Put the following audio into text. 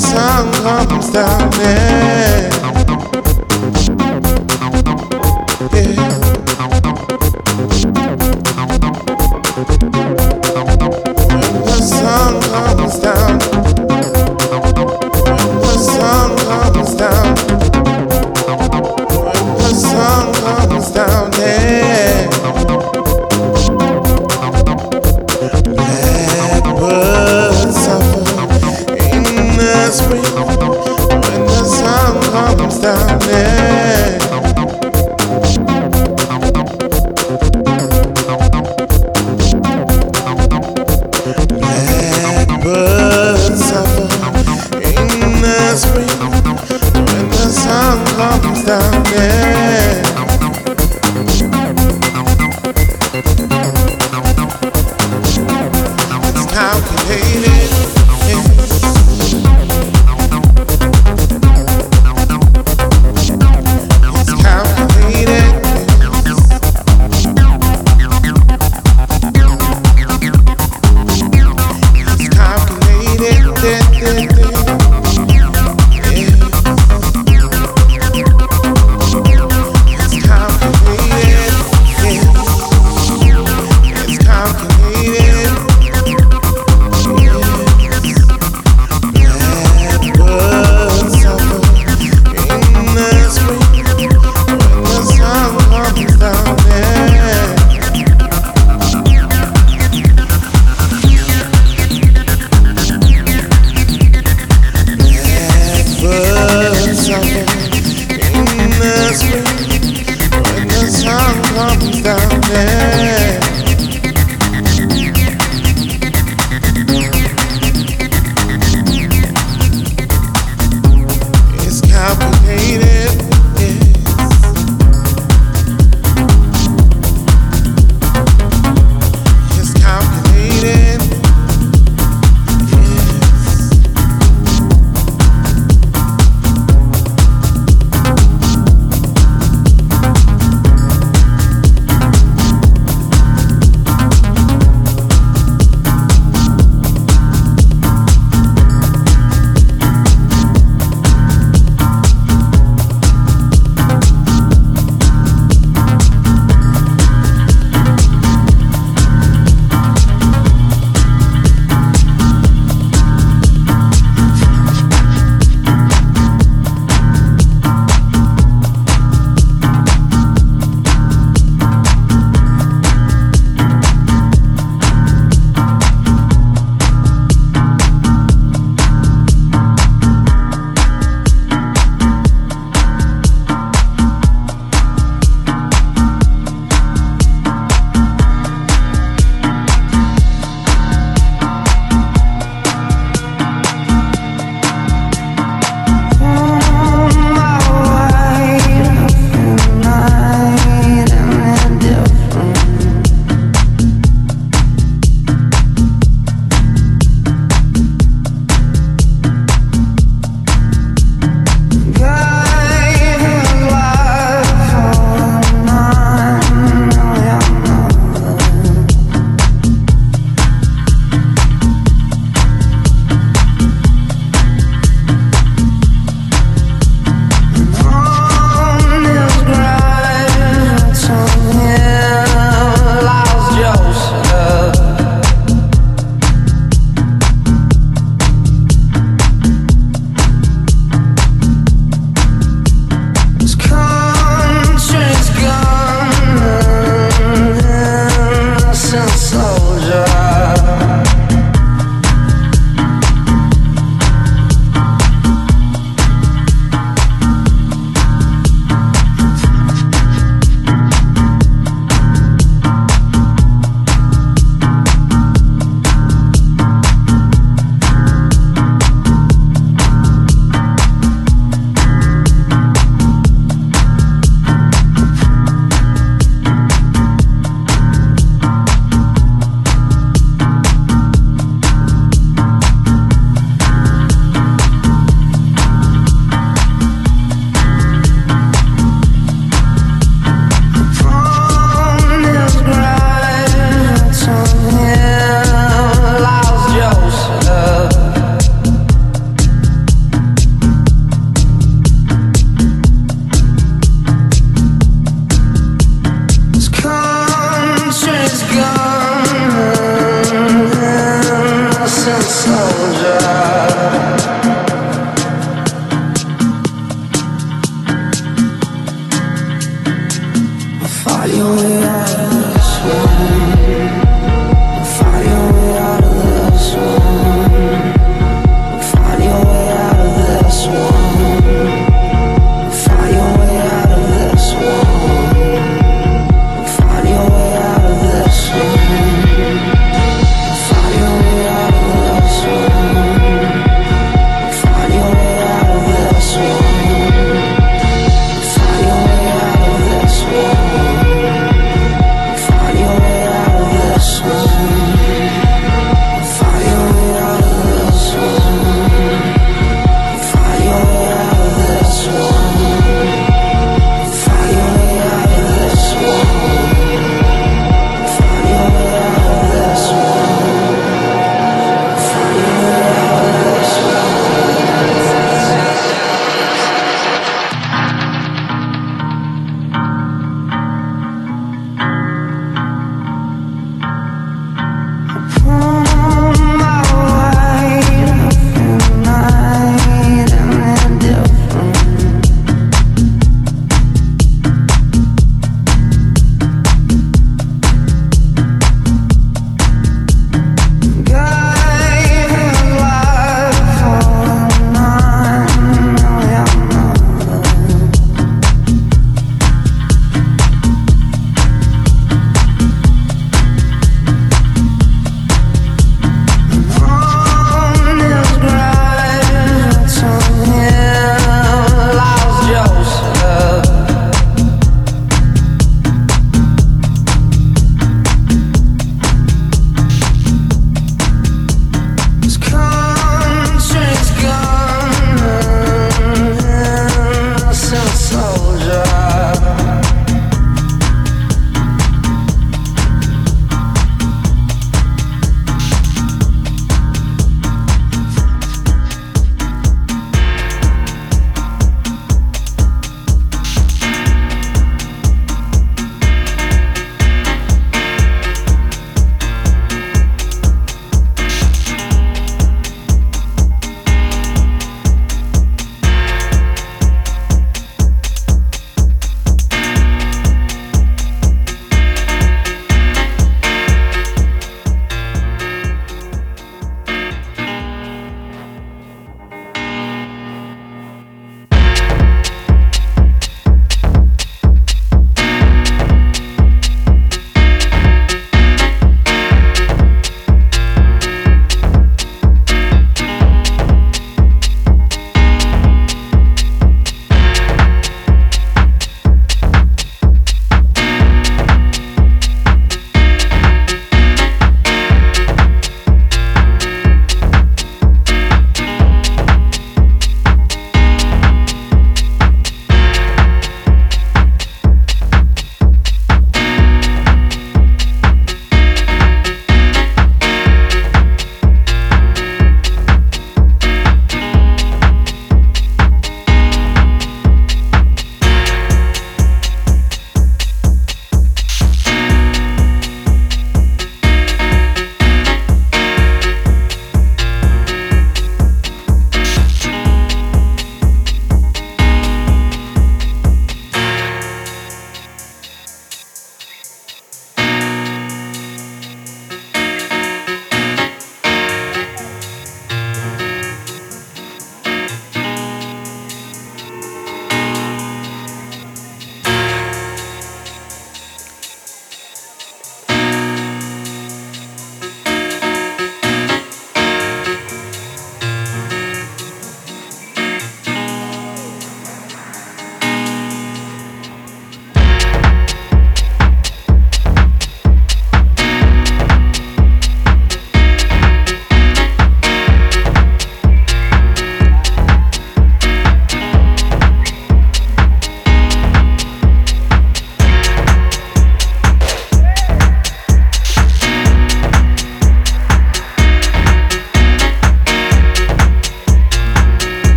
sun comes down. Yeah.